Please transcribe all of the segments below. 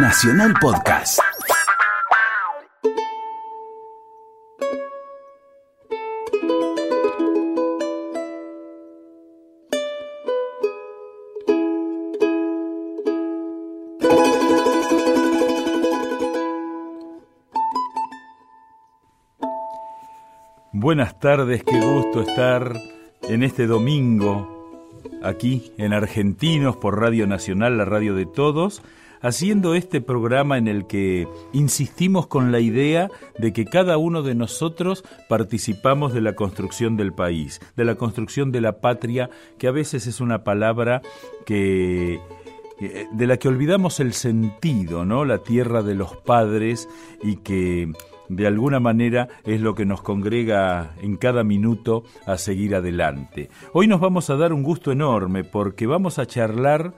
Nacional Podcast. Buenas tardes, qué gusto estar en este domingo aquí en Argentinos por Radio Nacional, la radio de todos, haciendo este programa en el que insistimos con la idea de que cada uno de nosotros participamos de la construcción del país, de la construcción de la patria, que a veces es una palabra que de la que olvidamos el sentido, ¿no? La tierra de los padres y que de alguna manera es lo que nos congrega en cada minuto a seguir adelante. Hoy nos vamos a dar un gusto enorme porque vamos a charlar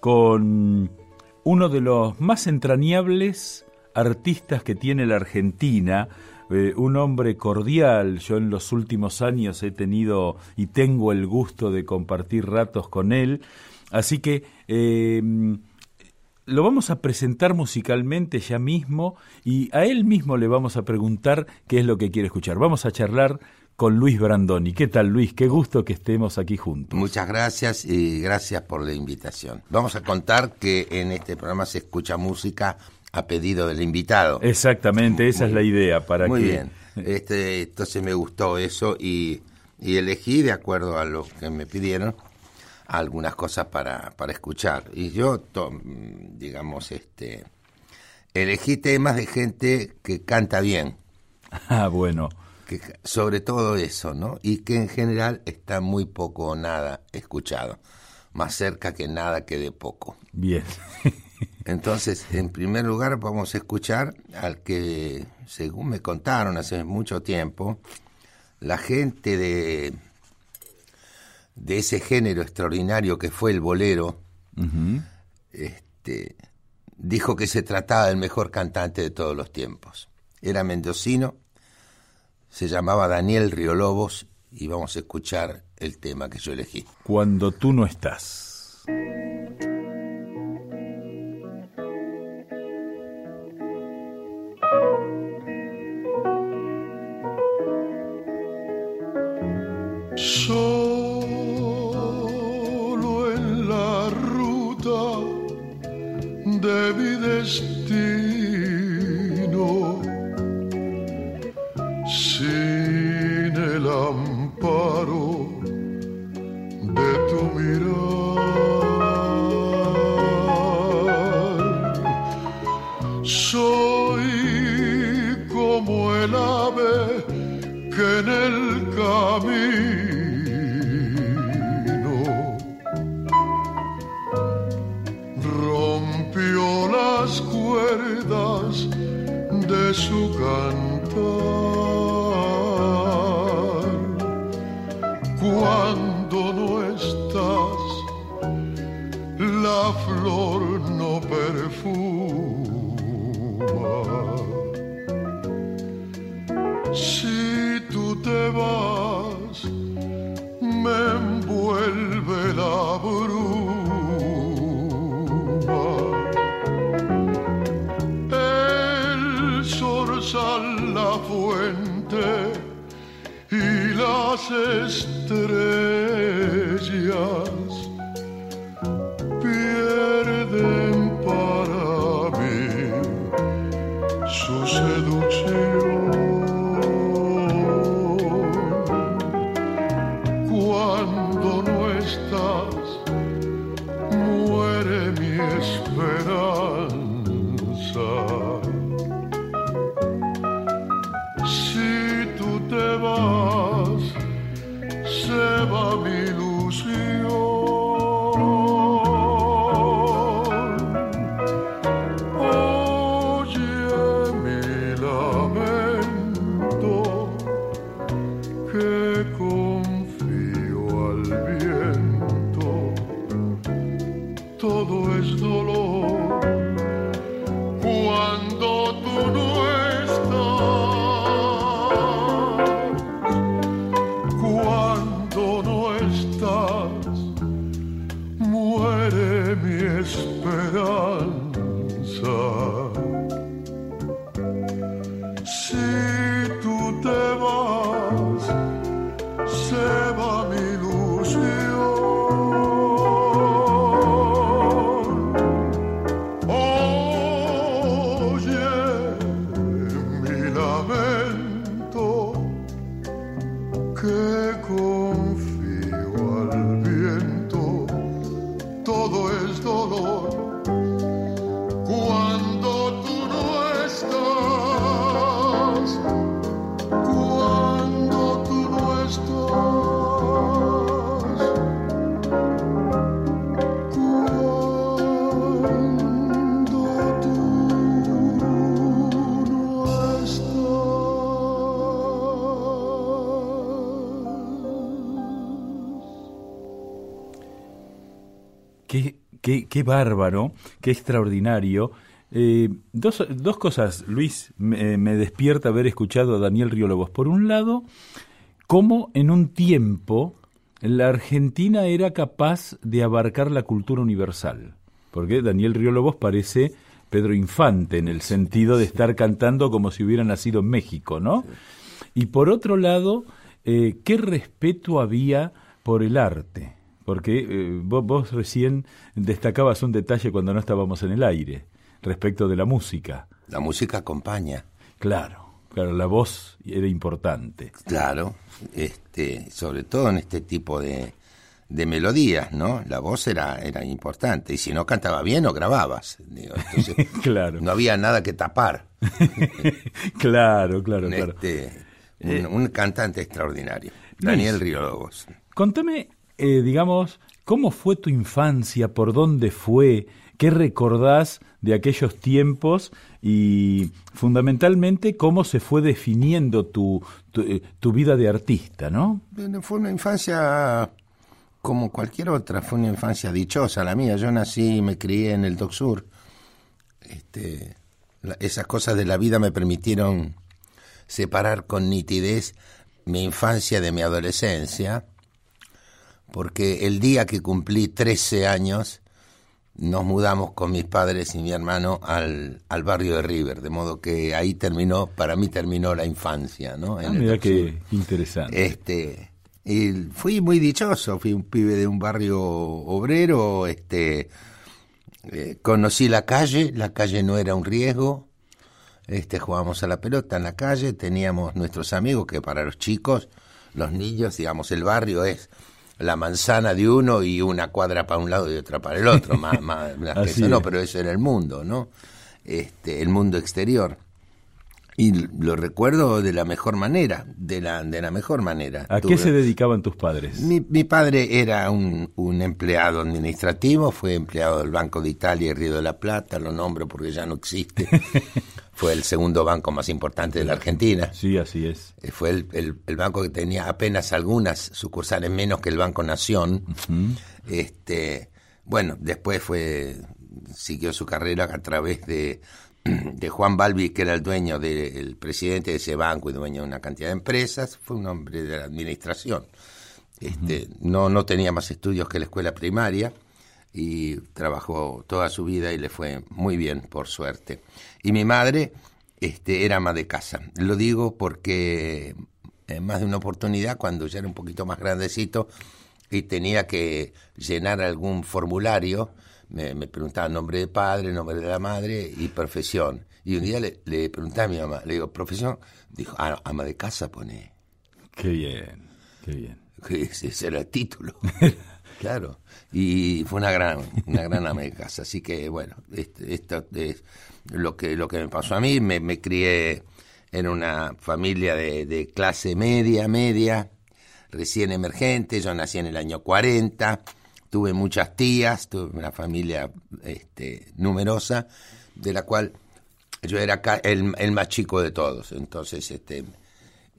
con uno de los más entrañables artistas que tiene la Argentina, eh, un hombre cordial. Yo en los últimos años he tenido y tengo el gusto de compartir ratos con él. Así que eh, lo vamos a presentar musicalmente ya mismo y a él mismo le vamos a preguntar qué es lo que quiere escuchar. Vamos a charlar con Luis Brandoni. ¿Qué tal Luis? Qué gusto que estemos aquí juntos. Muchas gracias y gracias por la invitación. Vamos a contar que en este programa se escucha música a pedido del invitado. Exactamente, esa es la idea para Muy bien. Este, entonces me gustó eso y, y elegí de acuerdo a lo que me pidieron algunas cosas para, para escuchar. Y yo, digamos, este, elegí temas de gente que canta bien. Ah, bueno. Que, sobre todo eso, ¿no? Y que en general está muy poco o nada escuchado. Más cerca que nada que de poco. Bien. Entonces, en primer lugar, vamos a escuchar al que, según me contaron hace mucho tiempo, la gente de de ese género extraordinario que fue el bolero, este, dijo que se trataba del mejor cantante de todos los tiempos. Era mendocino, se llamaba Daniel Riolobos y vamos a escuchar el tema que yo elegí. Cuando tú no estás. cuando no estás, la flor no perfuma. Si tú te vas, me envuelve la bruma. El zorzal, la fuente y las estrellas getireceğim. Say qué, bárbaro, qué extraordinario. Eh, dos, dos, cosas, Luis, me, despierta haber escuchado a Daniel Riólogos. Por un lado, cómo en un tiempo la Argentina era capaz de abarcar la cultura universal. Porque Daniel Riólogos parece Pedro Infante en el sentido de estar cantando como si hubiera nacido en México, ¿no? Y por otro lado, eh, qué respeto había por el arte porque eh, vos, recién destacabas un detalle cuando no estábamos en el aire, respecto de la música. La música acompaña. Claro, claro, la voz era importante. Claro, este, sobre todo en este tipo de, de melodías, ¿no? La voz era, era importante, y si no cantaba bien, o grababas. claro. No había nada que tapar. claro, claro, claro. Este, un, un, cantante extraordinario, Daniel Riolobos. Contame eh, digamos, ¿cómo fue tu infancia? ¿Por dónde fue? ¿Qué recordás de aquellos tiempos? Y fundamentalmente, ¿cómo se fue definiendo tu, tu, eh, vida de artista, no? Fue una infancia como cualquier otra, fue una infancia dichosa la mía. Yo nací y me crié en el Doc Sur. Este, esas cosas de la vida me permitieron separar con nitidez mi infancia de mi adolescencia porque el día que cumplí 13 años nos mudamos con mis padres y mi hermano al, al barrio de River, de modo que ahí terminó, para mí terminó la infancia, ¿no? ah, mira qué interesante. Este, y fui muy dichoso, fui un pibe de un barrio obrero, este, eh, conocí la calle, la calle no era un riesgo, este, jugábamos a la pelota en la calle, teníamos nuestros amigos que para los chicos, los niños, digamos, el barrio es la manzana de uno y una cuadra para un lado y otra para el otro, más, no, pero eso era el mundo, ¿no? Este, el mundo exterior. Y lo recuerdo de la mejor manera, de la, de la mejor manera. ¿A qué se dedicaban tus padres? Mi, mi padre era un, un, empleado administrativo, fue empleado del Banco de Italia y Río de la Plata, lo nombro porque ya no existe. fue el segundo banco más importante de la Argentina. Sí, así es. Eh, fue el, el, banco que tenía apenas algunas sucursales menos que el Banco Nación. este, bueno, después fue siguió su carrera a través de, de Juan Balbi, que era el dueño del presidente de ese banco y dueño de una cantidad de empresas. Fue un hombre de la administración. Este, no, no tenía más estudios que la escuela primaria y trabajó toda su vida y le fue muy bien, por suerte. Y mi madre este, era ama de casa. Lo digo porque en más de una oportunidad, cuando ya era un poquito más grandecito y tenía que llenar algún formulario, me, me preguntaba nombre de padre, nombre de la madre y profesión. Y un día le, le pregunté a mi mamá, le digo, profesión, dijo, ah, ama de casa pone. Qué bien, qué bien. Ese era el título. Claro, y fue una gran, una gran ama de casa. Así que, bueno, esto es lo que, lo que me pasó a mí. Me, crié en una familia de, de, clase media, media, recién emergente. Yo nací en el año 40, tuve muchas tías, tuve una familia este, numerosa, de la cual yo era el, el más chico de todos. Entonces, este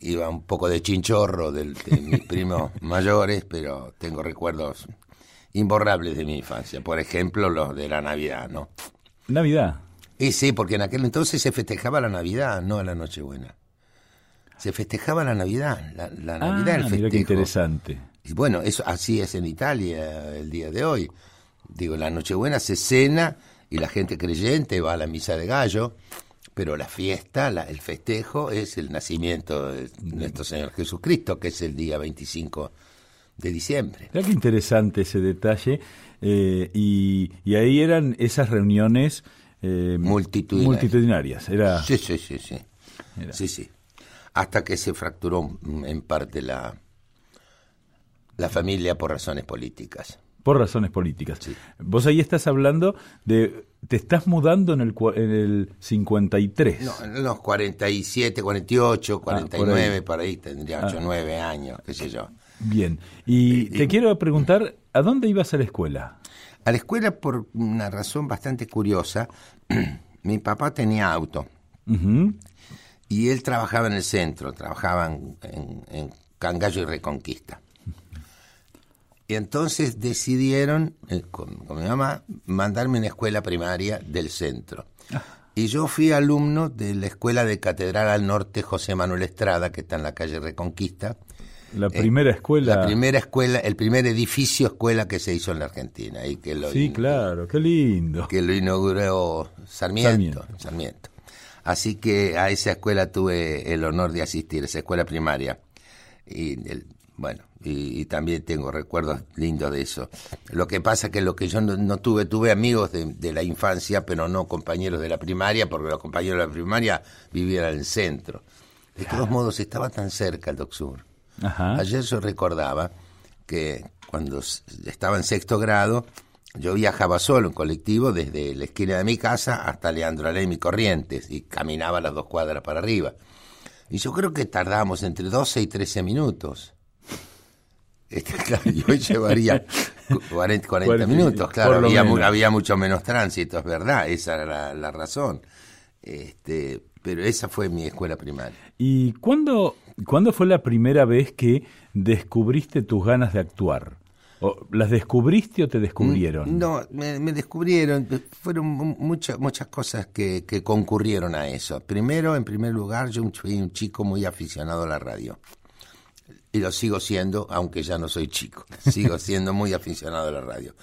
iba un poco de chinchorro de mis primos mayores, pero tengo recuerdos imborrables de mi infancia. Por ejemplo, los de la Navidad, ¿no? ¿Navidad? Y sí, porque en aquel entonces se festejaba la Navidad, no la Nochebuena. Se festejaba la Navidad, la, Navidad, el festejo. Mira qué interesante. Y bueno, eso así es en Italia el día de hoy. Digo, la Nochebuena se cena y la gente creyente va a la misa de gallo, pero la fiesta, la, el festejo es el nacimiento de nuestro Señor Jesucristo, que es el día 25 de diciembre. Mira qué interesante ese detalle. eh, y, y ahí eran esas reuniones eh, Multitudinarias. multitudinarias. Era, Sí, sí, sí, sí. Era. Sí, sí. Hasta que se fracturó en parte la, la familia por razones políticas. por razones políticas. Vos ahí estás hablando de... Te estás mudando en el, en el 53. No, en los 47, 48, Ah, por 49, ahí. por ahí, tendría 8, 9 años, qué sé yo. Bien. Y te quiero preguntar, ¿a dónde ibas a la escuela? A la escuela, por una razón bastante curiosa, mi papá tenía auto y él trabajaba en el centro, trabajaba en, en- en Cangallo y Reconquista. Y entonces decidieron, eh, con, con mi mamá, mandarme a una escuela primaria del centro. Y yo fui alumno de la escuela de Catedral al Norte José Manuel Estrada, que está en la calle Reconquista. La primera escuela... Eh, La primera escuela, el primer edificio escuela que se hizo en la Argentina y que lo, Sí, claro, qué lindo. que lo inauguró Sarmiento, Sarmiento. Sarmiento. Así que a esa escuela tuve el honor de asistir, esa escuela primaria. Y el- bueno, y, y también tengo recuerdos lindos de eso. Lo que pasa que lo que yo no, no tuve, tuve amigos de, de la infancia, pero no compañeros de la primaria, porque los compañeros de la primaria vivían en el centro. De todos modos, estaba tan cerca el Doc Sur. Ajá. Ayer yo recordaba que cuando estaba en sexto grado, yo viajaba solo en colectivo desde la esquina de mi casa hasta Leandro Alem y Corrientes y caminaba las dos cuadras para arriba. Y yo creo que tardábamos entre 12 y 13 minutos. Este, claro, yo llevaría cu- 40, 40 Cuarenta, minutos, claro, había, mu- había mucho menos tránsito, es verdad, esa era la, la razón. Este, pero esa fue mi escuela primaria. ¿Y cuándo, cuándo fue la primera vez que descubriste tus ganas de actuar? ¿O ¿Las descubriste o te descubrieron? No, me, me descubrieron, fueron mu- muchas muchas cosas que, que concurrieron a eso. Primero, en primer lugar, yo fui un chico muy aficionado a la radio. Y lo sigo siendo, aunque ya no soy chico. Sigo siendo muy aficionado a la radio.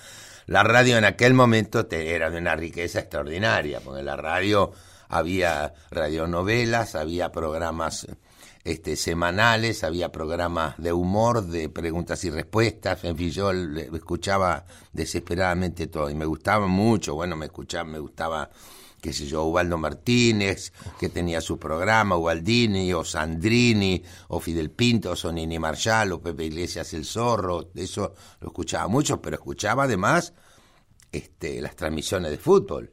La radio en aquel momento era de una riqueza extraordinaria, porque la radio había radionovelas, había programas este, semanales, había programas de humor, de preguntas y respuestas, en fin, yo escuchaba desesperadamente todo y me gustaba mucho, bueno, me escuchaba, me gustaba, qué sé yo, Ubaldo Martínez, que tenía su programa, Ubaldini, o Sandrini, o Fidel Pinto, o Sonini Marshall, o Pepe Iglesias el Zorro, eso lo escuchaba mucho, pero escuchaba además este, las transmisiones de fútbol.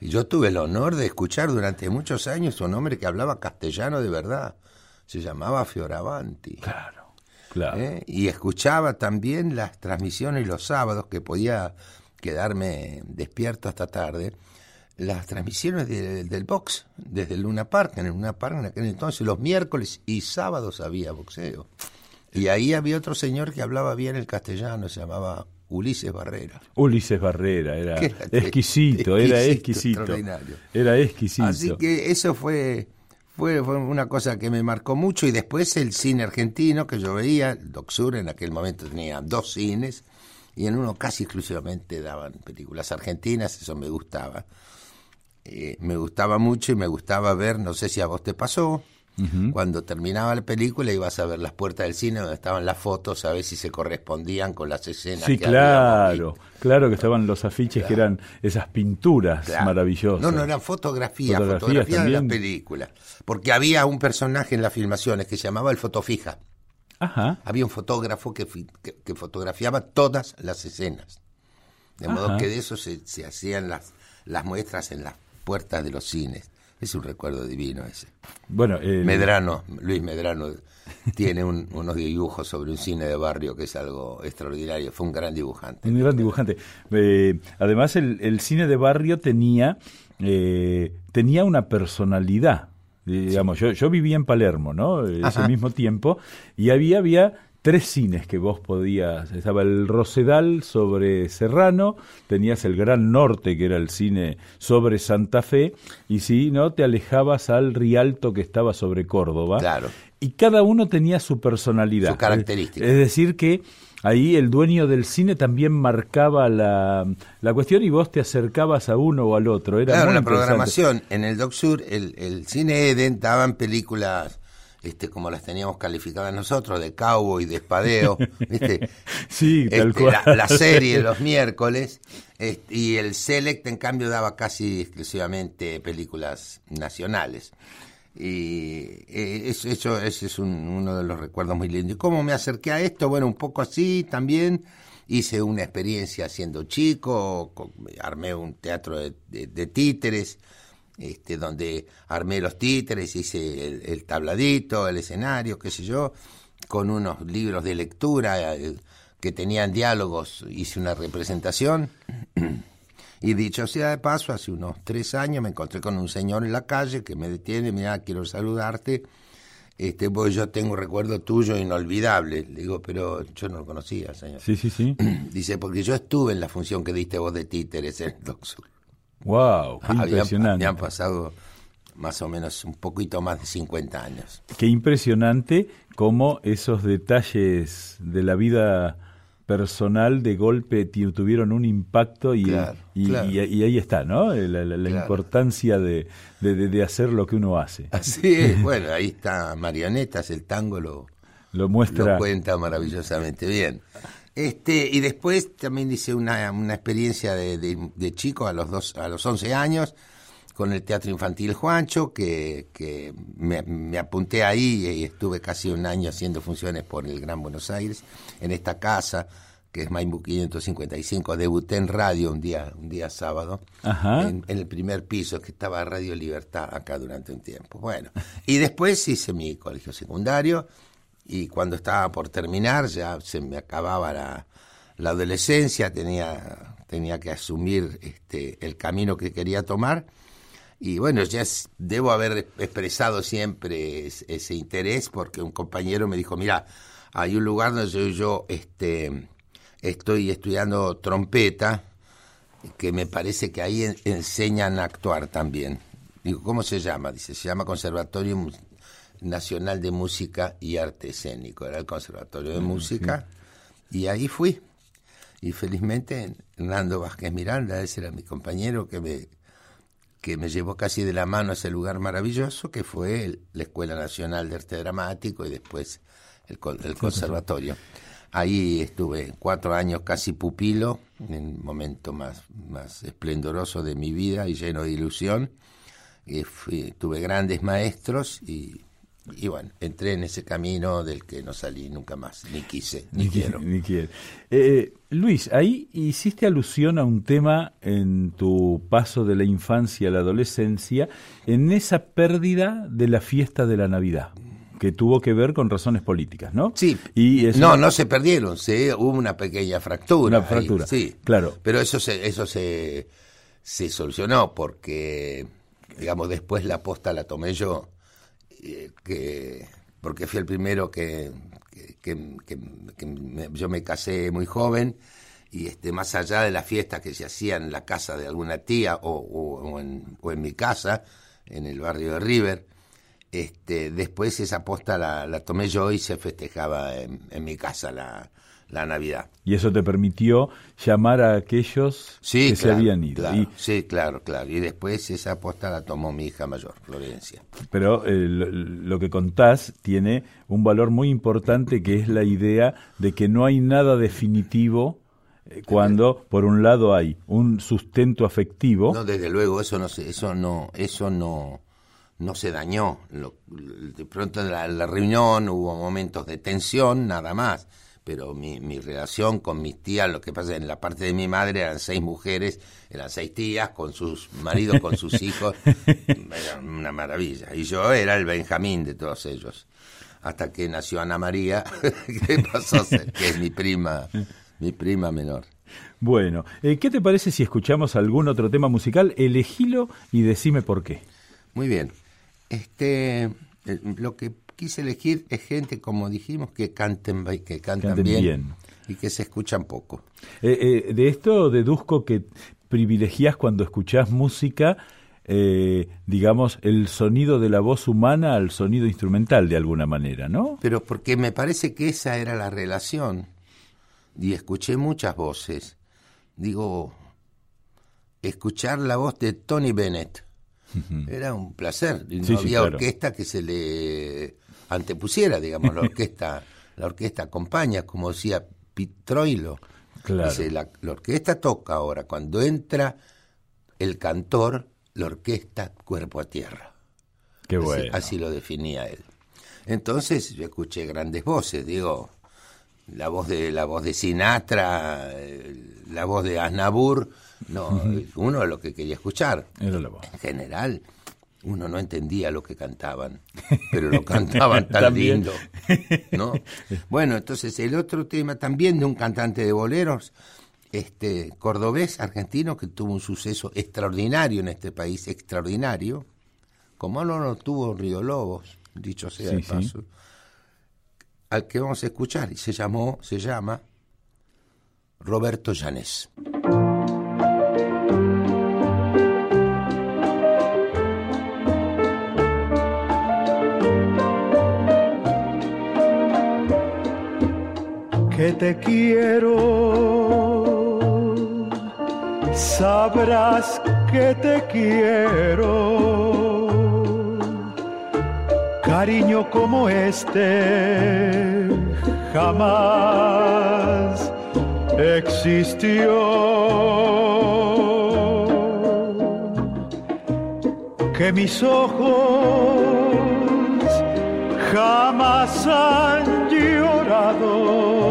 Y yo tuve el honor de escuchar durante muchos años un hombre que hablaba castellano de verdad. Se llamaba Fioravanti. Claro, claro. ¿eh? Y escuchaba también las transmisiones los sábados, que podía quedarme despierto hasta tarde. Las transmisiones de- del box, desde el Luna Park. En el Luna Park en aquel entonces, los miércoles y sábados había boxeo. Y ahí había otro señor que hablaba bien el castellano, se llamaba Ulises Barrera. Ulises Barrera, era era exquisito, era exquisito, extraordinario. Era exquisito. Así que eso fue, fue, fue una cosa que me marcó mucho. Y después el cine argentino que yo veía, el Doc Sur en aquel momento tenía dos cines y en uno casi exclusivamente daban películas argentinas, eso me gustaba. Eh, me gustaba mucho y me gustaba ver, no sé si a vos te pasó, cuando terminaba la película ibas a ver las puertas del cine donde estaban las fotos a ver si se correspondían con las escenas Sí, que claro, claro que estaban los afiches que eran esas pinturas Claro. maravillosas. No, no, eran fotografías, Fotografías fotografías de la película. Porque había un personaje en las filmaciones que se llamaba el fotofija. Ajá. Había un fotógrafo que, que, que fotografiaba todas las escenas. De modo que de eso se, se hacían las, las muestras en las puertas de los cines. Es un recuerdo divino ese. Bueno, el- Medrano, Luis Medrano, tiene un- unos dibujos sobre un cine de barrio que es algo extraordinario. Fue un gran dibujante. Un gran dibujante. Eh, además, el, el cine de barrio tenía, eh, tenía una personalidad. Digamos, yo, yo vivía en Palermo, ¿no? Ese Ajá. mismo tiempo, y había, había tres cines que vos podías. Estaba el Rosedal sobre Serrano, tenías el Gran Norte, que era el cine sobre Santa Fe, y si no, te alejabas al Rialto que estaba sobre Córdoba. Claro. Y cada uno tenía su personalidad. Su característica. Es decir, que ahí el dueño del cine también marcaba la, la cuestión y vos te acercabas a uno o al otro. Era claro, muy la programación en el Doc Sur, el, el cine Eden daban películas este, como las teníamos calificadas nosotros, de cowboy, de espadeo, ¿viste? Sí, tal Este, cual. la, la serie los miércoles, este, y el Select, en cambio, daba casi exclusivamente películas nacionales. Y eh, eso, eso- ese es un- uno de los recuerdos muy lindos. ¿Y cómo me acerqué a esto? Bueno, un poco así también. Hice una experiencia siendo chico, co- armé un teatro de, de- de títeres, este, donde armé los títeres, hice el, el tabladito, el escenario, qué sé yo, con unos libros de lectura eh, que tenían diálogos, hice una representación. Y dicho sea de paso, hace unos tres años me encontré con un señor en la calle que me detiene, mira, quiero saludarte, este, pues yo tengo un recuerdo tuyo inolvidable. Le digo, pero yo no lo conocía, señor. Sí, sí, sí. Dice, porque yo estuve en la función que diste vos de títeres en el. Wow, qué Habían, impresionante. habían pasado más o menos un poquito más de 50 años. Qué impresionante cómo esos detalles de la vida personal de golpe tuvieron un impacto y, Claro, y, claro. y- y ahí está, ¿no? La, la- la Claro. importancia de- de hacer lo que uno hace. Así es, bueno, ahí está Marionetas, el tango lo, Lo muestra. lo cuenta maravillosamente bien. Este, y después también hice una, una experiencia de, de- de chico a los, dos, a los 11 años con el Teatro Infantil Juancho, que, que me, me apunté ahí y estuve casi un año haciendo funciones por el Gran Buenos Aires, en esta casa, que es Maimbu 555, debuté en radio un día, un día sábado, Ajá. en, en el primer piso, que estaba Radio Libertad acá durante un tiempo. Bueno, y después hice mi colegio secundario, y cuando estaba por terminar, ya se me acababa la, la adolescencia, tenía, tenía que asumir este, el camino que quería tomar. Y bueno, ya es- debo haber expresado siempre es- ese interés porque un compañero me dijo, mira, hay un lugar donde yo, yo, este, estoy estudiando trompeta, que me parece que ahí en- enseñan a actuar también. Digo, ¿cómo se llama? Dice, se llama Conservatorio Nacional de Música y Arte Escénico. Era el Conservatorio de Música. Y ahí fui. Y felizmente Hernando Vázquez Miranda, ese era mi compañero que me, que me llevó casi de la mano a ese lugar maravilloso que fue el- la Escuela Nacional de Arte Dramático y después el, con- el conservatorio. Ahí estuve cuatro años casi pupilo, en el momento más, más esplendoroso de mi vida y lleno de ilusión. Y fui- tuve grandes maestros y, y bueno, entré en ese camino del que no salí nunca más, ni quise, ni, Ni qui- quiero. ni quiere. Eh, Luis, ahí hiciste alusión a un tema en tu paso de la infancia a la adolescencia, en esa pérdida de la fiesta de la Navidad, que tuvo que ver con razones políticas, ¿no? Sí. Y no, no se perdieron, se, hubo una pequeña fractura. Una fractura, ahí, sí, claro. Pero eso se, eso se, se solucionó porque, digamos, después la posta la tomé yo, eh, que, porque fui el primero que, me- yo me casé muy joven y este más allá de las fiestas que se hacían en la casa de alguna tía o, o- en, o en mi casa, en el barrio de River, este, después esa posta la, la tomé yo y se festejaba en, en mi casa la, la Navidad. Y eso te permitió llamar a aquellos Sí, que se habían ido. claro, Y- sí, claro, claro. Y después esa posta la tomó mi hija mayor, Florencia. pero eh, lo, lo que contás tiene un valor muy importante que es la idea de que no hay nada definitivo eh, cuando por un lado hay un sustento afectivo No, desde luego, eso no se, eso no, eso no, no se dañó. Lo- de pronto en la, la reunión hubo momentos de tensión, nada más. Pero mi, mi relación con mis tías, lo que pasa en la parte de mi madre eran seis mujeres, eran seis tías con sus maridos, con sus hijos, era una maravilla. Y yo era el Benjamín de todos ellos. Hasta que nació Ana María, que pasó a ser, que es mi prima, mi prima menor. Bueno, eh, ¿qué te parece si escuchamos algún otro tema musical? Elegilo y decime por qué. Muy bien. Este, eh, lo que quise elegir es gente, como dijimos, que canten, que cantan Canten bien, bien. y que se escuchan poco. Eh, eh, de esto deduzco que privilegias cuando escuchás música, eh, digamos, el sonido de la voz humana al sonido instrumental de alguna manera, ¿no? Pero porque me parece que esa era la relación y escuché muchas voces. Digo, escuchar la voz de Tony Bennett era un placer. No había orquesta que se le antepusiera, digamos, la orquesta, la orquesta acompaña, como decía Pitroilo. Claro. la, orquesta toca ahora, cuando entra el cantor, la orquesta cuerpo a tierra. Qué bueno. así lo definía él. Entonces yo escuché grandes voces, digo, la voz de la voz de Sinatra, la voz de Aznavour, no, uno lo que quería escuchar. Era voz. En general, uno no entendía lo que cantaban, pero lo cantaban tan lindo, ¿no? Bueno, entonces el otro tema también de un cantante de boleros, este cordobés argentino que tuvo un suceso extraordinario en este país, extraordinario, como no lo tuvo Río Lobos, dicho sea de paso, al que vamos a escuchar, y se llamó, se llama Roberto Llanes. Que te quiero, sabrás que te quiero. Cariño como este jamás existió. Que mis ojos jamás han llorado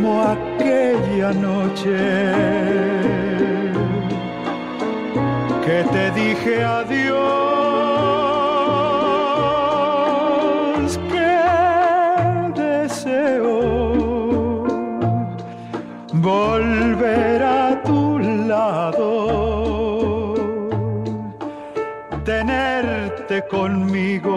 como aquella noche que te dije adiós. volver a tu lado, tenerte conmigo,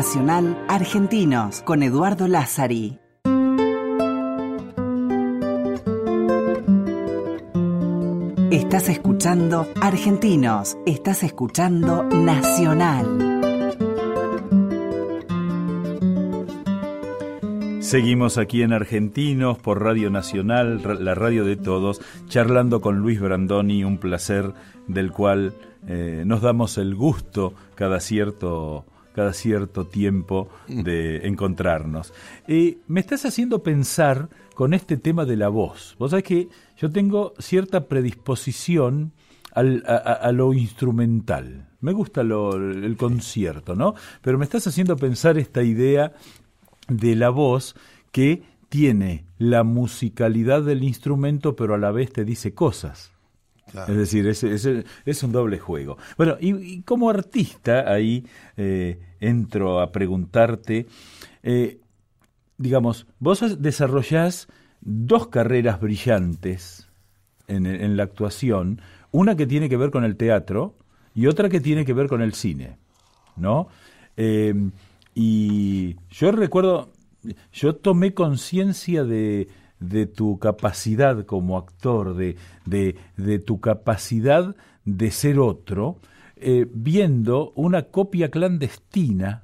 Nacional Argentinos con Eduardo Lázari. Estás escuchando Argentinos, estás escuchando Nacional. Seguimos aquí en Argentinos por Radio Nacional, la radio de todos, charlando con Luis Brandoni, un placer del cual eh, nos damos el gusto cada cierto cada cierto tiempo de encontrarnos. Eh, me estás haciendo pensar con este tema de la voz. Vos sabés que yo tengo cierta predisposición a, lo instrumental. Me gusta el concierto, ¿no? Pero me estás haciendo pensar esta idea de la voz que tiene la musicalidad del instrumento, pero a la vez te dice cosas. Es decir, es, es, un doble juego. Bueno, y, como artista ahí eh, entro a preguntarte, eh, digamos, vos desarrollás dos carreras brillantes en, la actuación, una que tiene que ver con el teatro y otra que tiene que ver con el cine, ¿no? Eh, y yo recuerdo, yo tomé conciencia de, de tu capacidad como actor, de, de, de tu capacidad de ser otro, eh, viendo una copia clandestina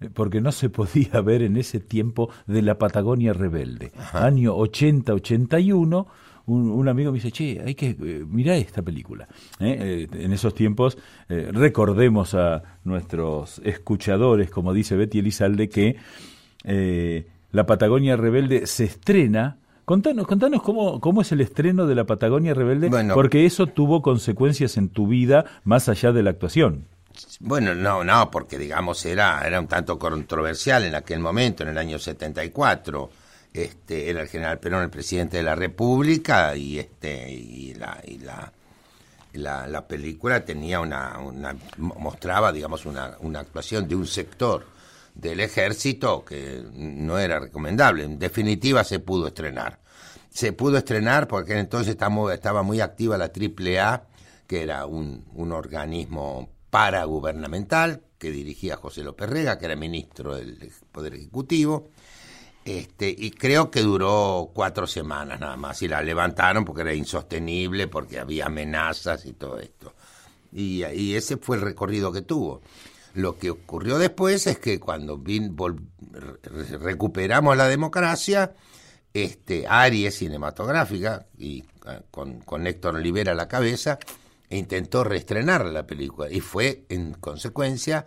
eh, porque no se podía ver en ese tiempo de la Patagonia rebelde. Año 80-81, un, un, amigo me dice, che, hay que eh, mirar esta película. ¿Eh? Eh, en esos tiempos, recordemos a nuestros escuchadores, como dice Betty Elizalde, que la Patagonia rebelde se estrena Contanos, contanos cómo, cómo es el estreno de la Patagonia Rebelde, Bueno. porque eso tuvo consecuencias en tu vida más allá de la actuación. Bueno, no, no, porque digamos era, era un tanto controversial en aquel momento, en el año 74. Este, era el general Perón el presidente de la República y este y la y la, la, la película tenía una, una mostraba digamos una, una actuación de un sector del ejército que no era recomendable. En definitiva se pudo estrenar. Se pudo estrenar porque entonces estaba muy activa la AAA, que era un, un organismo paragubernamental que dirigía José López Rega, que era ministro del Poder Ejecutivo. Este, y creo que duró cuatro semanas nada más. Y la levantaron porque era insostenible, porque había amenazas y todo esto. Y, y ese fue el recorrido que tuvo. Lo que ocurrió después es que cuando vin, vol, re, recuperamos la democracia, este, Aries Cinematográfica, y con, con Héctor Olivera a la cabeza, intentó reestrenar la película. Y fue, en consecuencia,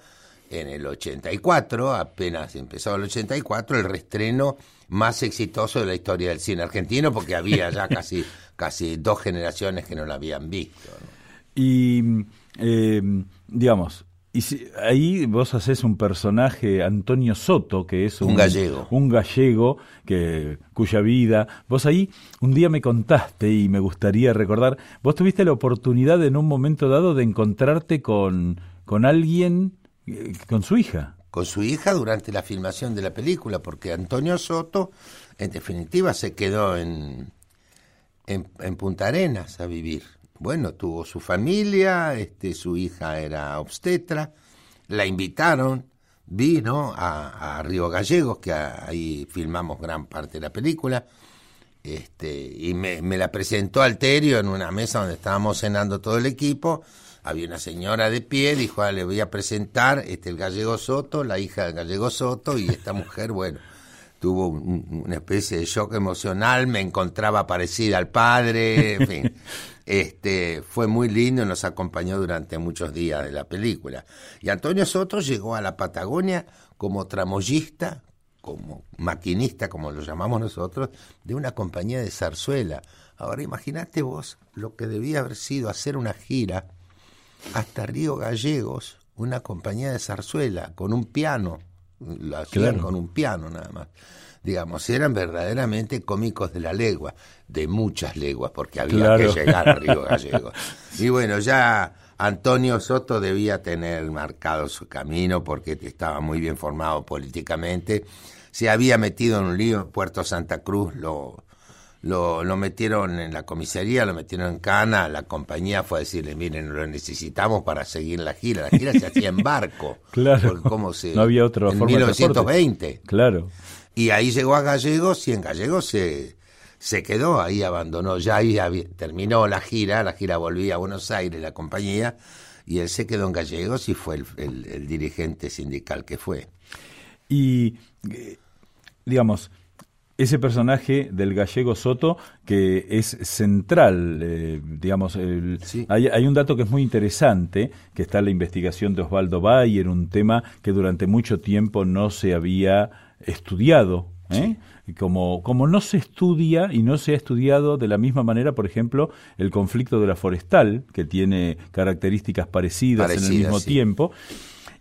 en el 84, apenas empezó el 84, el reestreno más exitoso de la historia del cine argentino, porque había ya casi, casi dos generaciones que no la habían visto. ¿no? Y, eh, digamos, y si, ahí vos haces un personaje, Antonio Soto, que es un, un, gallego. Un gallego que, cuya vida. Vos ahí un día me contaste y me gustaría recordar. Vos tuviste la oportunidad en un momento dado de encontrarte con, con alguien, eh, con su hija. Con su hija durante la filmación de la película, porque Antonio Soto, en definitiva, se quedó en, en, en Punta Arenas a vivir bueno, tuvo su familia, este, su hija era obstetra, la invitaron, vino a, a Río Gallegos, que ahí filmamos gran parte de la película, este, y me, me, la presentó Alterio en una mesa donde estábamos cenando todo el equipo, había una señora de pie, dijo, ah, le voy a presentar este, el gallego Soto, la hija del gallego Soto, y esta mujer, bueno, tuvo un, una especie de shock emocional, me encontraba parecida al padre, en fin. Este, fue muy lindo, nos acompañó durante muchos días de la película. Y Antonio Soto llegó a la Patagonia como tramoyista, como maquinista, como lo llamamos nosotros, de una compañía de zarzuela. Ahora imagínate vos lo que debía haber sido hacer una gira hasta Río Gallegos, una compañía de zarzuela, con un piano, lo hacían claro. con un piano nada más digamos, eran verdaderamente cómicos de la legua, de muchas leguas, porque había claro. que llegar a Río Gallegos. y bueno, ya Antonio Soto debía tener marcado su camino porque estaba muy bien formado políticamente. Se había metido en un lío en Puerto Santa Cruz, lo, lo, lo, metieron en la comisaría, lo metieron en cana, la compañía fue a decirle, miren, lo necesitamos para seguir la gira. La gira se hacía en barco. claro. ¿Cómo se, no había otra en forma 1920. Claro. Y ahí llegó a Gallegos y en Gallegos se, se quedó, ahí abandonó, ya ahí había, terminó la gira, la gira volvía a Buenos Aires, la compañía, y él se quedó en Gallegos y fue el, el, el dirigente sindical que fue. Y, digamos, ese personaje del gallego Soto que es central, eh, digamos, el, sí. hay, hay, un dato que es muy interesante, que está en la investigación de Osvaldo Bayer, un tema que durante mucho tiempo no se había estudiado, ¿eh? sí. como, como no se estudia y no se ha estudiado de la misma manera, por ejemplo, el conflicto de la forestal, que tiene características parecidas, parecidas en el mismo sí. tiempo,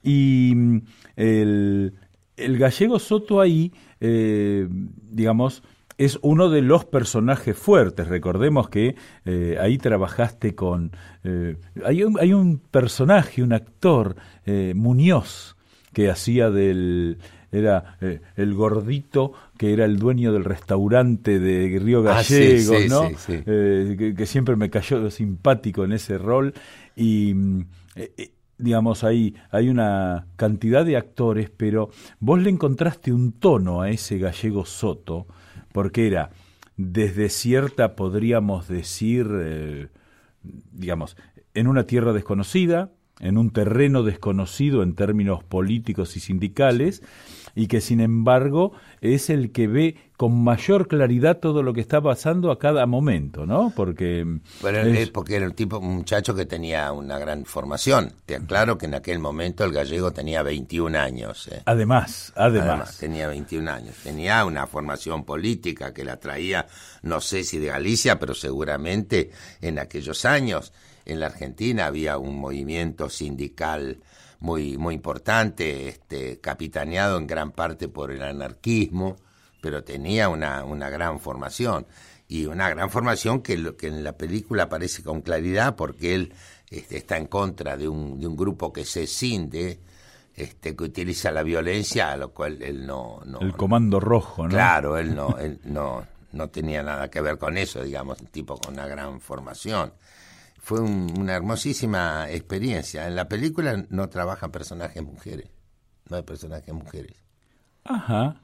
y mm, el, el gallego Soto ahí, eh, digamos, es uno de los personajes fuertes. Recordemos que eh, ahí trabajaste con... Eh, hay, un, hay, un, personaje, un actor, eh, Muñoz, que hacía del... Era eh, el gordito que era el dueño del restaurante de Río Gallegos, ah, sí, sí, ¿no? Sí, que, que, siempre me cayó simpático en ese rol. Y mm, eh, digamos, ahí hay una cantidad de actores, pero vos le encontraste un tono a ese gallego Soto, porque era desde cierta, podríamos decir, eh, digamos, en una tierra desconocida, en un terreno desconocido en términos políticos y sindicales, y que sin embargo es el que ve con mayor claridad todo lo que está pasando a cada momento, ¿no? Porque bueno, es... porque era un tipo, un muchacho que tenía una gran formación. Te aclaro que en aquel momento el gallego tenía 21 años. ¿eh? Además, además, además. tenía 21 años. Tenía una formación política que la traía, no sé si de Galicia, pero seguramente en aquellos años en la Argentina había un movimiento sindical muy, muy importante, este, capitaneado en gran parte por el anarquismo, pero tenía una, una gran formación. Y una gran formación que, que en la película aparece con claridad porque él este, está en contra de un, de un grupo que se cinde, este, que utiliza la violencia, a lo cual él no... no el comando rojo, ¿no? Claro, él no, él no, no tenía nada que ver con eso, digamos, un tipo con una gran formación fue una hermosísima experiencia. En la película no trabajan personajes mujeres, no hay personajes mujeres. Ajá.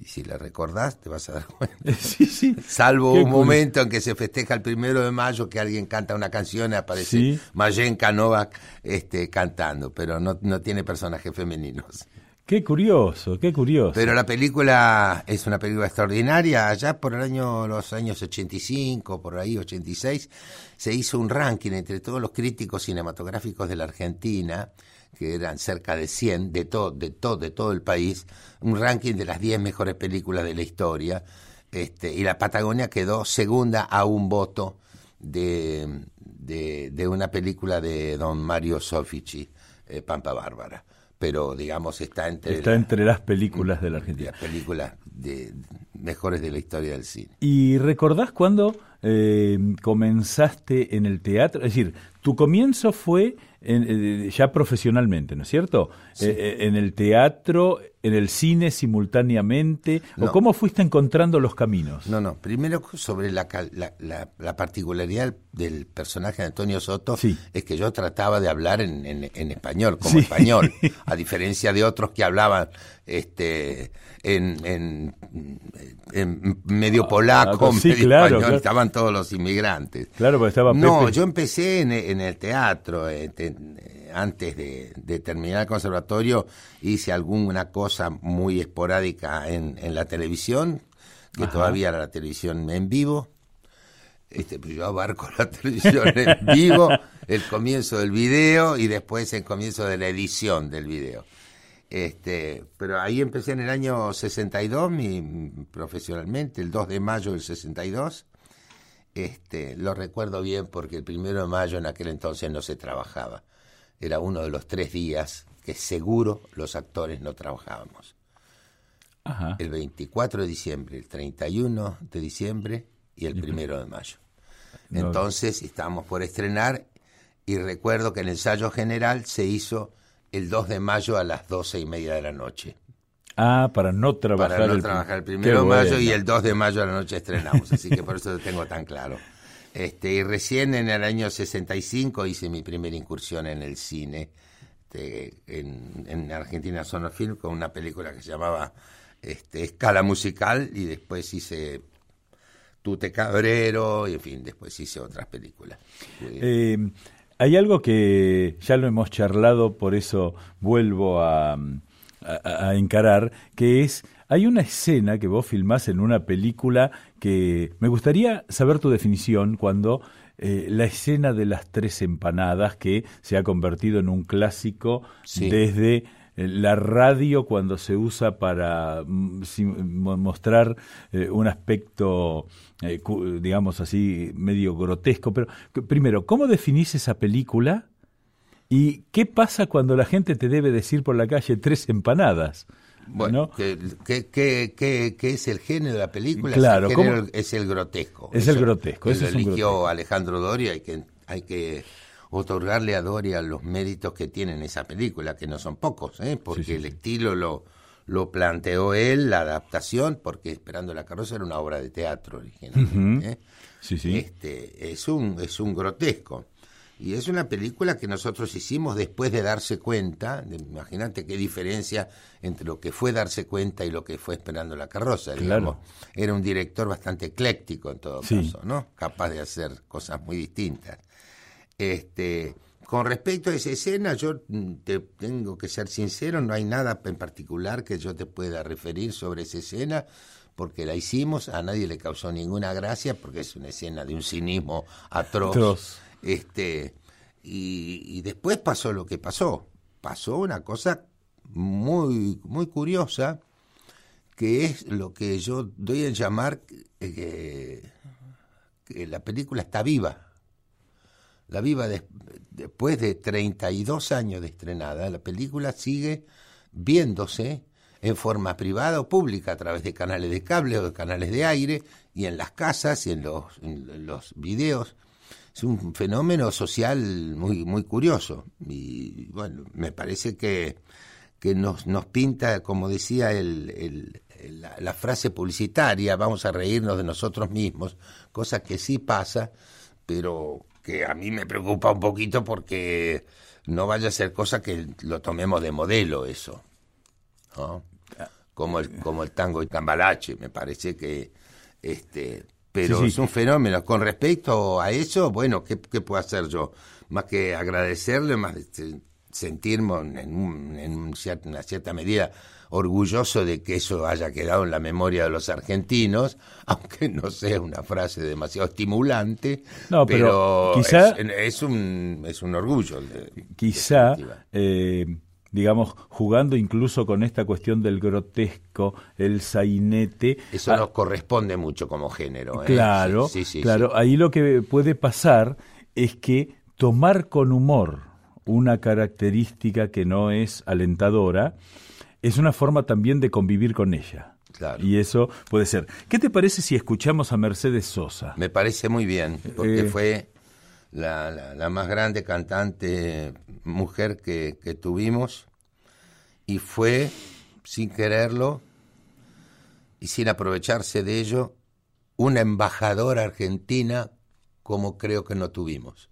Y si la recordás, te vas a dar cuenta. Sí, sí. Salvo un momento en que se festeja el primero de mayo, que alguien canta una canción y aparece Sí. Mayenka Novak este, cantando, pero no, no tiene personajes femeninos. Qué curioso, qué curioso. Pero la película es una película extraordinaria. Allá por el año, los años 85, por ahí 86, se hizo un ranking entre todos los críticos cinematográficos de la Argentina, que eran cerca de 100 de todo, de todo, de todo el país, un ranking de las 10 mejores películas de la historia. Este, y la Patagonia quedó segunda a un voto de, de, de una película de don Mario Sofici, eh, Pampa Bárbara pero digamos está entre está la- entre las películas de la Argentina. las películas de, mejores de la historia del cine. ¿Y recordás cuando eh, comenzaste en el teatro? Es decir, tu comienzo fue en- eh, ya profesionalmente, ¿no es cierto? Eh, eh, en el teatro, en el cine simultáneamente. ¿O No. cómo fuiste encontrando los caminos? No, no, primero sobre la, la, la- la particularidad del personaje de Antonio Soto Sí. es que yo trataba de hablar en, en- en español, como Sí. español, a diferencia de otros que hablaban este en, en- en medio polaco, ah, sí, medio claro, español, claro. estaban todos los inmigrantes. Claro, porque estaba No, Pepe. yo empecé en, en el teatro. eh, te- eh, antes de, de terminar el conservatorio hice alguna cosa muy esporádica en, en la televisión, que Ajá. todavía era la televisión en vivo. Este, pues yo abarco la televisión en vivo, el comienzo del video y después el comienzo de la edición del video. Este, pero ahí empecé en el año 62, mi, profesionalmente, el 2 de mayo del 62. Este, lo recuerdo bien porque el primero de mayo en aquel entonces no se trabajaba. Era uno de los tres días que seguro los actores no trabajábamos. Ajá. El 24 de diciembre, el 31 de diciembre y el primero de mayo. Entonces estábamos por estrenar y recuerdo que el ensayo general se hizo el 2 de mayo a las doce y media de la noche. Ah, para no trabajar. Para no el, trabajar el primero de mayo y el 2 de mayo a la noche estrenamos, así que por eso lo tengo tan claro. Este, y recién en el año 65 hice mi primera incursión en el cine, este, en, en Argentina Sonofilm, con una película que se llamaba este, Escala Musical, y después hice Tute Cabrero, y en fin, después hice otras películas. Eh, hay algo que ya lo hemos charlado, por eso vuelvo a, a- a encarar, que es, hay una escena que vos filmás en una película que me gustaría saber tu definición cuando eh, la escena de las tres empanadas que se ha convertido en un clásico Sí. desde eh, la radio cuando se usa para mm, mostrar eh, un aspecto, eh, digamos así, medio grotesco. Pero primero, ¿cómo definís esa película? ¿Y qué pasa cuando la gente te debe decir por la calle tres empanadas? Bueno, ¿no? ¿qué, qué, qué, es el género de la película? Claro, es, el es el grotesco. Es el grotesco, Eso es eligió grotesco. Alejandro Doria y que hay que otorgarle a Doria los méritos que tiene en esa película, que no son pocos, ¿eh? porque Sí, sí, el estilo lo, lo planteó él, la adaptación, porque Esperando la carroza era una obra de teatro originalmente. ¿eh? Sí, sí. Este, es un es un grotesco. Y es una película que nosotros hicimos después de darse cuenta, de- imagínate qué diferencia entre lo que fue darse cuenta y lo que fue esperando la carroza. digamos. Era un director bastante ecléctico en todo Sí. caso, ¿no? Capaz de hacer cosas muy distintas. Este, con respecto a esa escena, yo mm, te tengo que ser sincero, no hay nada en particular que yo te pueda referir sobre esa escena, porque la hicimos, a nadie le causó ninguna gracia, porque es una escena de un cinismo atroz. Atroz. Este, y, después pasó lo que pasó. Pasó una cosa muy, muy curiosa, que es lo que yo doy en llamar eh, que la película está viva. La viva des- después de 32 años de estrenada, la película sigue viéndose en forma privada o pública a través de canales de cable o de canales de aire y en las casas y en los, en los videos. Es un fenómeno social muy, muy curioso y bueno, me parece que, que nos, nos pinta, como decía el, el- la, la frase publicitaria, vamos a reírnos de nosotros mismos, cosa que sí pasa, pero que a mí me preocupa un poquito porque no vaya a ser cosa que lo tomemos de modelo eso. ¿no? Como el, como el tango y cambalache, me parece que este pero Sí, sí. es un fenómeno. Con respecto a eso, bueno, ¿qué, qué puedo hacer yo? Más que agradecerle, más sentirme en, un- en un cier- una cierta medida orgulloso de que eso haya quedado en la memoria de los argentinos, aunque no sea una frase demasiado estimulante, No, pero quizá- es, es un, es un orgullo. de- quizá. Digamos, jugando incluso con esta cuestión del grotesco, el sainete. Eso ah, nos corresponde mucho como género. ¿eh? Claro, Sí, sí, sí, claro. Ahí lo que puede pasar es que tomar con humor una característica que no es alentadora es una forma también de convivir con ella. Claro. Y eso puede ser. ¿Qué te parece si escuchamos a Mercedes Sosa? Me parece muy bien, porque Eh. fue la, la- la más grande cantante mujer que, que tuvimos y fue, sin quererlo y sin aprovecharse de ello, una embajadora argentina como creo que no tuvimos,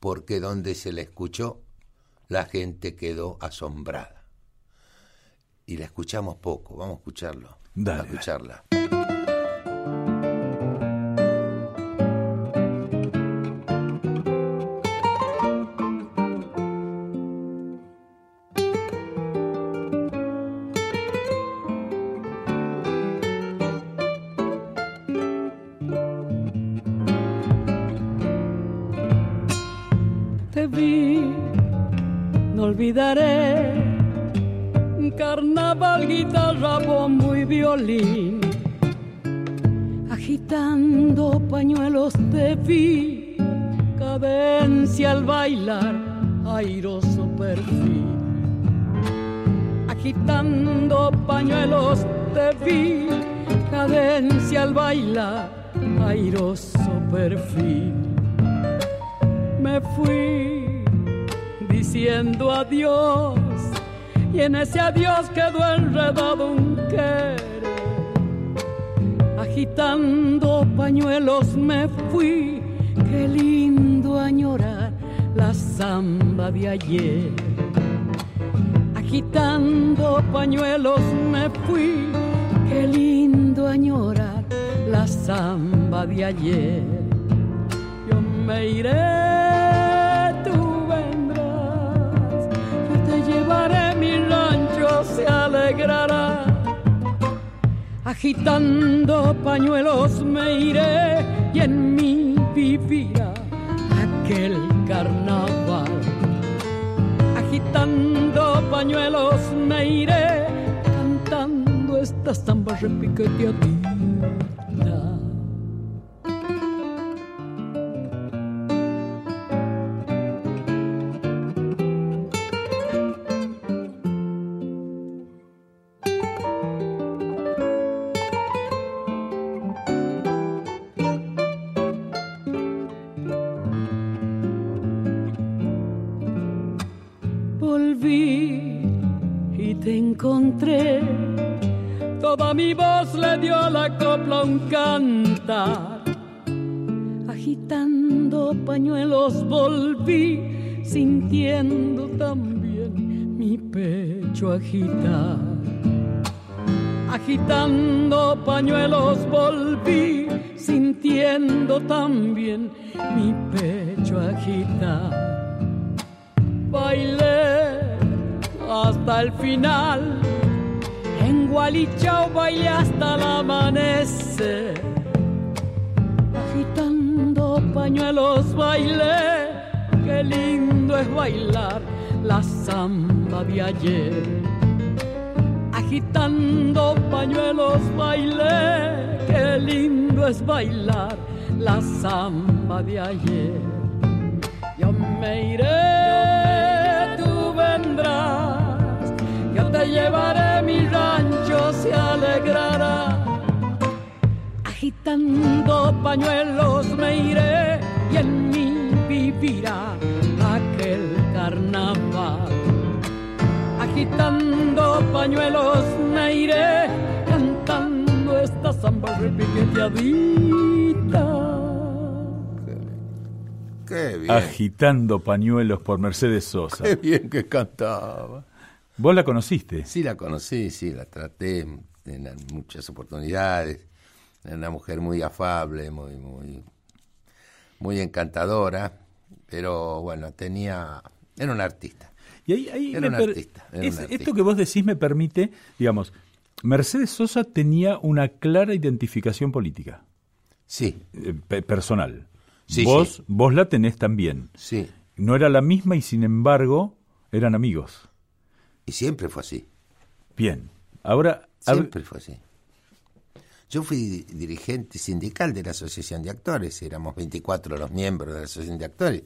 porque donde se la escuchó, la gente quedó asombrada. Y la escuchamos poco, vamos a escucharlo. Dale, a escucharla. Vi, no olvidaré. Carnaval, guitarra, bombo y violín. Agitando pañuelos te vi, cadencia al bailar, airoso perfil. Agitando pañuelos te vi, cadencia al bailar, airoso perfil me fui diciendo adiós y en ese adiós quedó enredado un querer. Agitando pañuelos me fui, qué lindo añorar la samba de ayer. Agitando pañuelos me fui, qué lindo añorar la samba de ayer yo me iré, Agitando pañuelos me iré y en mí vivirá aquel carnaval. Agitando pañuelos me iré cantando esta samba repiqueteadita. volví encontré. Toda mi voz le dio a la copla un cantar, agitando pañuelos volví, sintiendo también mi pecho agitar. Agitando pañuelos volví, sintiendo también mi pecho agitar. Bailé hasta el final, Gualichao bailé hasta el amanecer agitando pañuelos bailé, qué lindo es bailar la samba de ayer. Agitando pañuelos bailé, qué lindo es bailar la samba de ayer. Yo me iré, tú vendrás, yo te llevaré, mi rancho alegrará agitando pañuelos me iré y en mí vivirá aquel carnaval. Agitando pañuelos me iré cantando esta samba repiqueteadita. Qué bien. Agitando pañuelos por Mercedes Sosa. Qué bien que cantaba. ¿Vos la conociste? Sí, la conocí, sí, la traté en muchas oportunidades. Era una mujer muy afable, muy, muy, muy encantadora, pero bueno, tenía, era un artista. Y ahí, ahí Era un artista, era es- un artista. Esto que vos decís me permite, digamos, Mercedes Sosa tenía una clara identificación política, Sí, eh, pe- personal. Sí, vos, sí. vos la tenés también. sí, No era la misma y sin embargo eran amigos. y siempre fue así, Bien. Ahora, siempre fue así. Yo fui di- dirigente sindical de la Asociación de Actores, éramos 24 los miembros de la Asociación de Actores.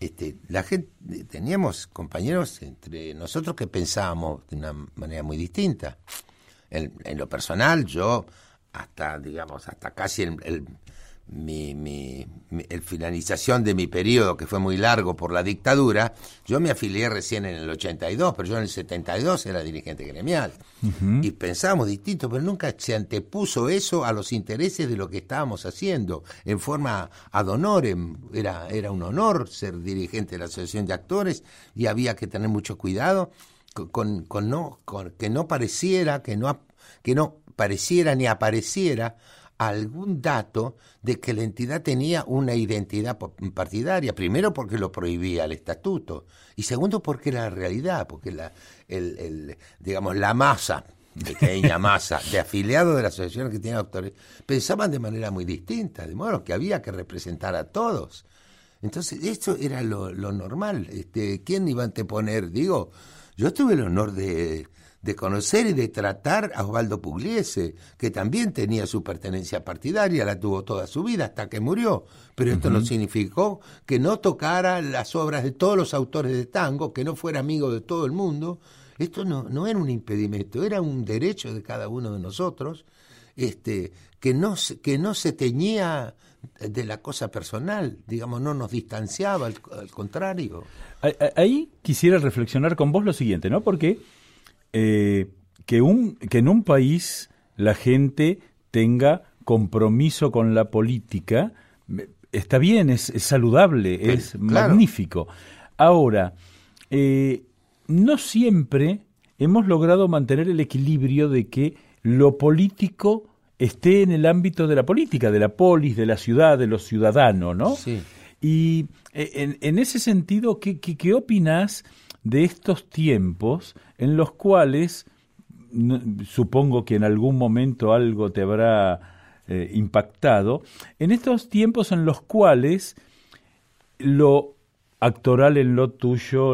Este, la gente, teníamos compañeros entre nosotros que pensábamos de una manera muy distinta. En, lo personal, yo hasta, digamos, hasta casi el- mi, mi- mi- el finalización de mi periodo, que fue muy largo por la dictadura, yo me afilié recién en el 82, pero yo en el 72 era dirigente gremial. Y pensábamos distinto, pero nunca se antepuso eso a los intereses de lo que estábamos haciendo, en forma ad honorem. Era, era un honor ser dirigente de la Asociación de Actores y había que tener mucho cuidado con, con- con no, con que no pareciera, que no, que no pareciera ni apareciera algún dato de que la entidad tenía una identidad partidaria. Primero porque lo prohibía el estatuto y segundo porque era la realidad, porque la, el, el, digamos, la masa, pequeña masa de afiliados de la asociación que tiene autores, pensaban de manera muy distinta, de modo que había que representar a todos. Entonces, esto era lo, lo normal. Este, ¿Quién iba a anteponer? Digo, yo tuve el honor de, de conocer y de tratar a Osvaldo Pugliese, que también tenía su pertenencia partidaria, la tuvo toda su vida hasta que murió. Pero esto no significó que no tocara las obras de todos los autores de tango, que no fuera amigo de todo el mundo. Esto no, no era un impedimento, era un derecho de cada uno de nosotros, este, que no, se- que no se teñía de la cosa personal, digamos, no nos distanciaba, al, al contrario. ahí quisiera reflexionar con vos lo siguiente, ¿no? Porque eh, que, un, que en un país la gente tenga compromiso con la política, está bien, es, es saludable, es claro. magnífico. Ahora, eh, no siempre hemos logrado mantener el equilibrio de que lo político esté en el ámbito de la política, de la polis, de la ciudad, de los ciudadanos, ¿no? Sí. Y eh, en, en ese sentido, ¿qué, qué, qué opinas de estos tiempos en los cuales, supongo que en algún momento algo te habrá eh, impactado, en estos tiempos en los cuales lo actoral en lo tuyo,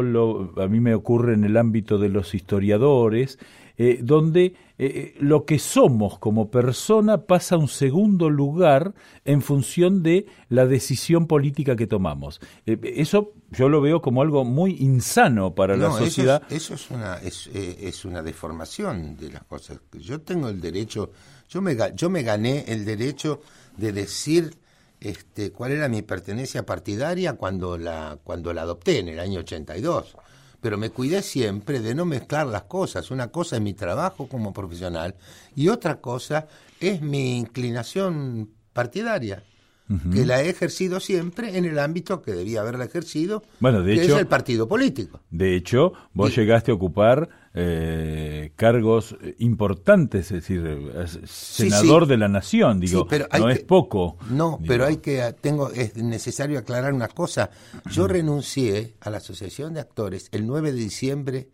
a mí me ocurre en el ámbito de los historiadores, eh, donde eh, lo que somos como persona pasa a un segundo lugar en función de la decisión política que tomamos. Eh, eso yo lo veo como algo muy insano para la No, eso sociedad. es, eso es una es, eh, es una deformación de las cosas. Yo tengo el derecho, yo me yo me gané el derecho de decir este cuál era mi pertenencia partidaria cuando la cuando la adopté en el año 82. Pero me cuidé siempre de no mezclar las cosas. Una cosa es mi trabajo como profesional y otra cosa es mi inclinación partidaria. que la he ejercido siempre en el ámbito que debía haberla ejercido, Bueno, de que hecho- es el partido político. De hecho, vos Sí. llegaste a ocupar eh, cargos eh, importantes, es decir, senador sí. de la nación, digo, Sí, pero hay no que- es poco. No, digo. pero hay que tengo es necesario aclarar una cosa. Yo renuncié a la Asociación de Actores el 9 de diciembre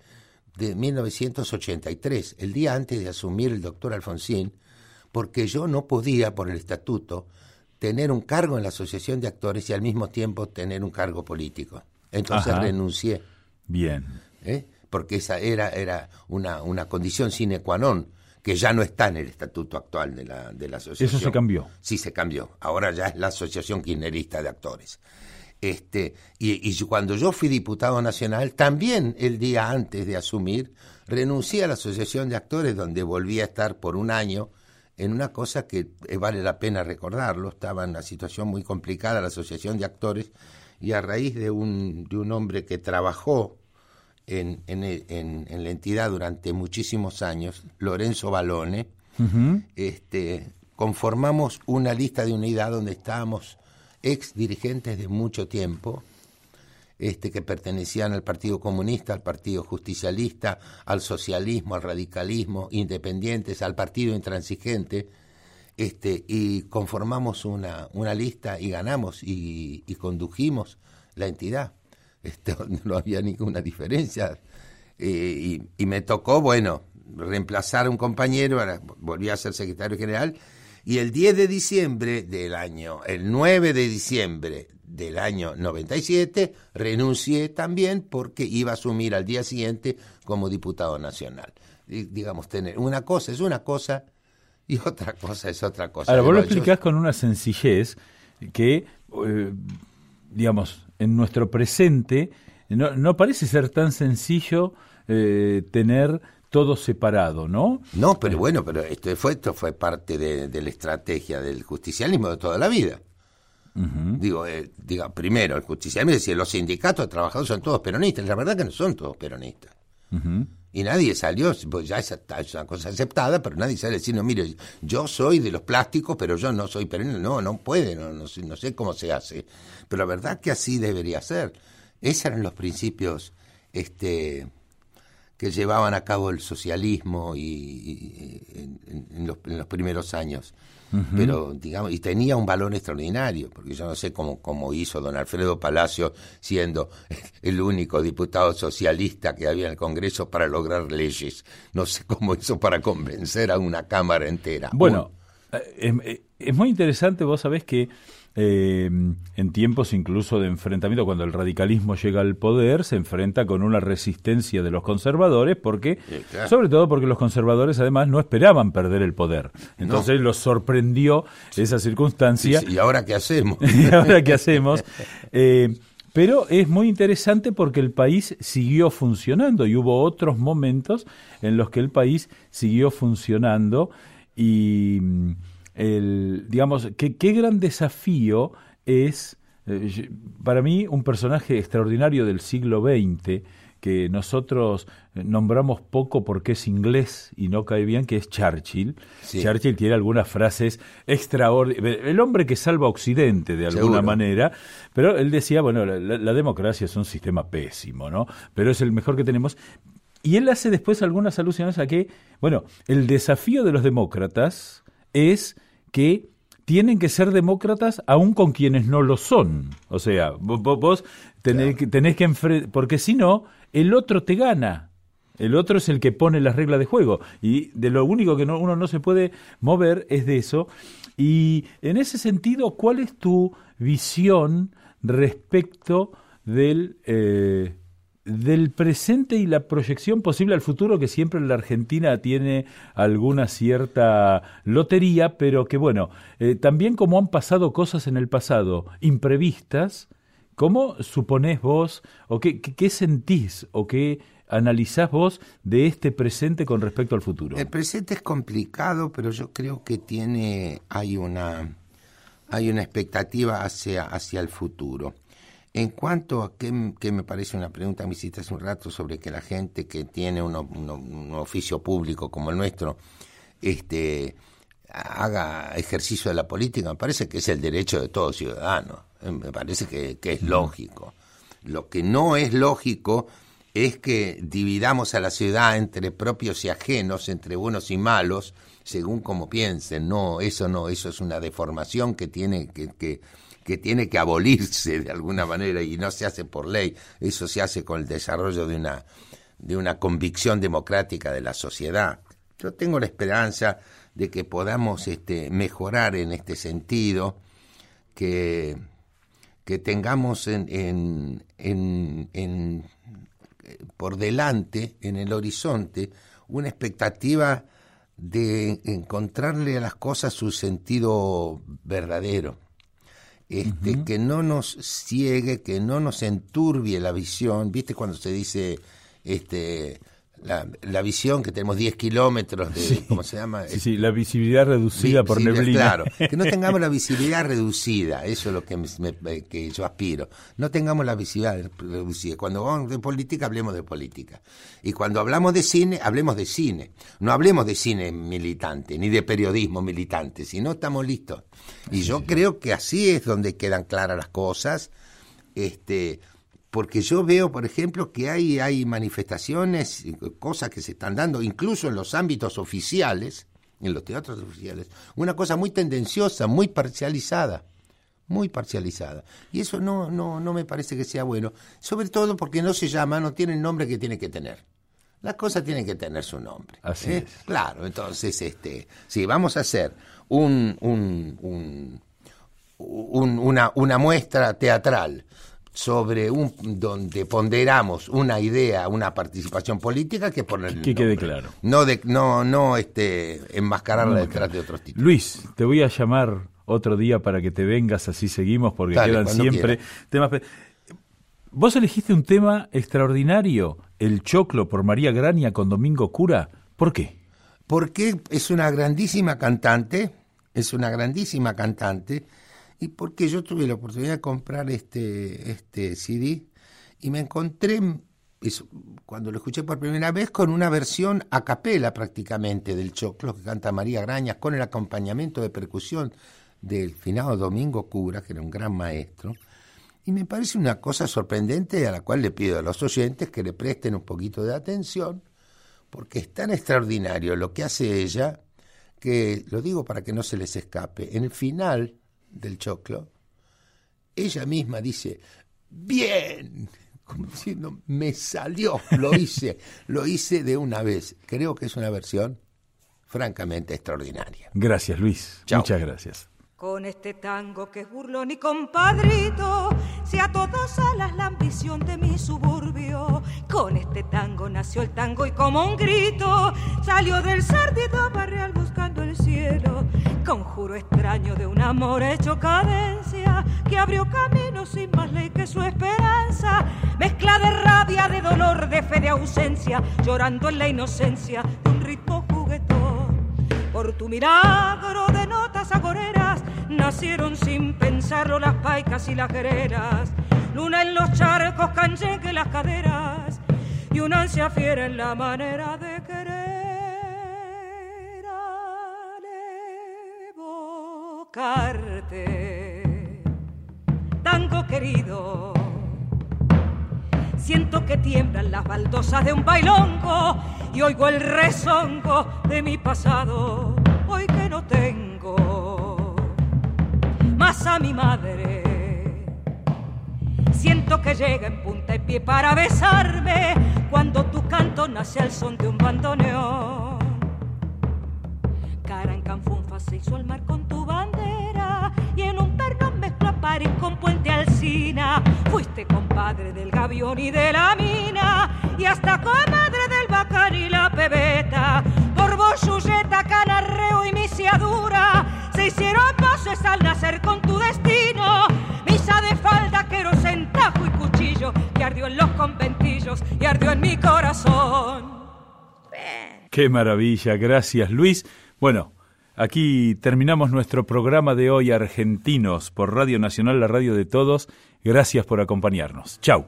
de 1983, el día antes de asumir el doctor Alfonsín, porque yo no podía por el estatuto tener un cargo en la Asociación de Actores y al mismo tiempo tener un cargo político. Entonces Ajá. renuncié. Bien. ¿eh? Porque esa era, era una, una condición sine qua non que ya no está en el estatuto actual de la, de la asociación. Eso se cambió. Sí, se cambió. Ahora ya es la Asociación Kirchnerista de Actores. Este, y, y cuando yo fui diputado nacional, también el día antes de asumir, renuncié a la Asociación de Actores, donde volví a estar por un año en una cosa que eh, vale la pena recordarlo. Estaba en una situación muy complicada la Asociación de Actores y a raíz de un, de un hombre que trabajó en, en, en- en la entidad durante muchísimos años, Lorenzo Balone, este, conformamos una lista de unidad donde estábamos ex dirigentes de mucho tiempo, este, que pertenecían al Partido Comunista, al Partido Justicialista, al socialismo, al radicalismo, independientes, al Partido Intransigente, este, y conformamos una, una lista y ganamos y, y condujimos la entidad. Este, donde no había ninguna diferencia. Eh, y, y me tocó, bueno, reemplazar a un compañero, ahora volví a ser secretario general, y el 10 de diciembre del año, el 9 de diciembre del año 97, renuncié también porque iba a asumir al día siguiente como diputado nacional. Y, digamos, tener una cosa es una cosa y otra cosa es otra cosa. Ahora, vos lo Yo- explicás con una sencillez que, eh, digamos, en nuestro presente no, no parece ser tan sencillo eh, tener todo separado, ¿no? No, pero bueno, pero esto fue, esto fue parte de, de la estrategia del justicialismo de toda la vida. Digo, eh, diga, primero, el justicialismo es decir, los sindicatos de trabajadores son todos peronistas. La verdad que no son todos peronistas. Y nadie salió, pues ya es, una cosa aceptada, pero nadie sale no, mire, yo soy de los plásticos, pero yo no soy peronista. No, no puede, no, no, sé, no sé cómo se hace. Pero la verdad que así debería ser. Esos eran los principios este, que llevaban a cabo el socialismo y, en los primeros años. Pero, digamos, y tenía un valor extraordinario, porque yo no sé cómo, cómo hizo don Alfredo Palacio, siendo el único diputado socialista que había en el Congreso para lograr leyes. No sé cómo hizo para convencer a una Cámara entera. Bueno, eh, es, es muy interesante, vos sabés que eh, en tiempos incluso de enfrentamiento, cuando el radicalismo llega al poder, se enfrenta con una resistencia de los conservadores, porque, sobre todo porque los conservadores además no esperaban perder el poder. Entonces los sorprendió esa circunstancia. Sí, sí, ¿Y ahora qué hacemos? ¿Y ahora qué hacemos? Eh, pero es muy interesante porque el país siguió funcionando y hubo otros momentos en los que el país siguió funcionando y el, digamos, qué, qué gran desafío es eh, para mí un personaje extraordinario del siglo XX que nosotros eh, nombramos poco porque es inglés y no cae bien, que es Churchill. Sí. Churchill tiene algunas frases extraordinarias. El hombre que salva a Occidente de alguna Seguro. manera, pero él decía, bueno, la, la- la democracia es un sistema pésimo, ¿no? Pero es el mejor que tenemos. Y él hace después algunas alusiones a que, bueno, el desafío de los demócratas es que tienen que ser demócratas aún con quienes no lo son. O sea, vos, tenés, que, tenés que enfrentar, porque si no, el otro te gana. El otro es el que pone las reglas de juego. Y de lo único que no- uno no se puede mover es de eso. Y en ese sentido, ¿cuál es tu visión respecto del, eh, del presente y la proyección posible al futuro, que siempre la Argentina tiene alguna cierta lotería, pero que bueno, eh, también como han pasado cosas en el pasado imprevistas, ¿cómo suponés vos o qué, qué, sentís o qué analizás vos de este presente con respecto al futuro? El presente es complicado, pero yo creo que tiene, hay una, hay una expectativa hacia, hacia el futuro. En cuanto a que, me parece una pregunta, me hiciste hace un rato sobre que la gente que tiene un oficio público como el nuestro, este, haga ejercicio de la política, me parece que es el derecho de todo ciudadano, eh, me parece que, que es lógico. Lo que no es lógico es que dividamos a la ciudad entre propios y ajenos, entre buenos y malos, según como piensen. No, eso no, eso es una deformación que tiene que, que, que tiene que abolirse de alguna manera y no se hace por ley. Eso se hace con el desarrollo de una de una convicción democrática de la sociedad. Yo tengo la esperanza de que podamos este, mejorar en este sentido, que, que tengamos en, en, en, en, por delante, en el horizonte, una expectativa de encontrarle a las cosas su sentido verdadero. Este, que no nos ciegue, que no nos enturbie la visión. ¿Viste cuando se dice este, la, la visión que tenemos 10 kilómetros de, ¿cómo se llama? Sí, sí, la visibilidad reducida por Visibilidad, neblina. Claro, que no tengamos la visibilidad reducida, eso es lo que, me- que yo aspiro. No tengamos la visibilidad reducida. Cuando vamos de política, hablemos de política. Y cuando hablamos de cine, hablemos de cine. No hablemos de cine militante, ni de periodismo militante, si no estamos listos. Y yo creo que así es donde quedan claras las cosas. Este, porque yo veo, por ejemplo, que hay, hay manifestaciones, cosas que se están dando, incluso en los ámbitos oficiales, en los teatros oficiales, una cosa muy tendenciosa, muy parcializada, muy parcializada. Y eso no, no, no me parece que sea bueno, sobre todo porque no se llama, no tiene el nombre que tiene que tener. Las cosas tienen que tener su nombre. Así ¿eh? es. Claro, entonces, este, si vamos a hacer un, un, un, un- una, una muestra teatral sobre un donde ponderamos una idea, una participación política, que poner Que quede claro. No de, no, no este enmascararla detrás de otros títulos. Luis, te voy a llamar otro día para que te vengas, así seguimos, porque Dale, quedan siempre temas. Vos elegiste un tema extraordinario, el choclo por María Graña con Domingo Cura. ¿Por qué? Porque es una grandísima cantante, es una grandísima cantante, y porque yo tuve la oportunidad de comprar este, este CD y me encontré, cuando lo escuché por primera vez, con una versión a capela prácticamente del choclo que canta María Grañas, con el acompañamiento de percusión del finado Domingo Cura, que era un gran maestro. Y me parece una cosa sorprendente a la cual le pido a los oyentes que le presten un poquito de atención, porque es tan extraordinario lo que hace ella, que lo digo para que no se les escape, en el final del choclo, ella misma dice, bien, como diciendo, me salió, lo hice, lo hice de una vez. Creo que es una versión francamente extraordinaria. Gracias, Luis. Chao. Muchas gracias. Con este tango que es burlón compadrito, si a todas alas la ambición de mi suburbio. Con este tango nació el tango y como un grito salió del sardito barrial buscando el cielo. Conjuro extraño de un amor hecho cadencia que abrió camino sin más ley que su esperanza. Mezcla de rabia, de dolor, de fe, de ausencia, llorando en la inocencia de un ritmo. Por tu milagro de notas agoreras nacieron sin pensarlo las paicas y las guerreras. Luna en los charcos, canyenque en las caderas y una ansia fiera en la manera de querer al evocarte. Tango querido. Siento que tiemblan las baldosas de un bailongo y oigo el rezongo de mi pasado, hoy que no tengo más a mi madre. Siento que llega en punta y pie para besarme cuando tu canto nace al son de un bandoneón. Cara en canfunfa se hizo el mar con tu bandera y en un perno mezcla París con Puente Alsina. Fuiste compadre del gavión y de la mina y hasta comadre del bacán y la pebeta. Por vos, Yuyeta, Canarreo y Misiadura se hicieron voces al nacer con tu destino. Misa de falda, queros en tajo y cuchillo que ardió en los conventillos y ardió en mi corazón. Qué maravilla, gracias Luis. Bueno, aquí terminamos nuestro programa de hoy, Argentinos, por Radio Nacional, la radio de todos. Gracias por acompañarnos. Chau.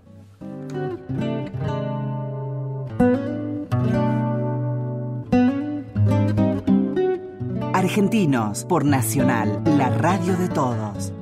Argentinos por Nacional, la radio de todos.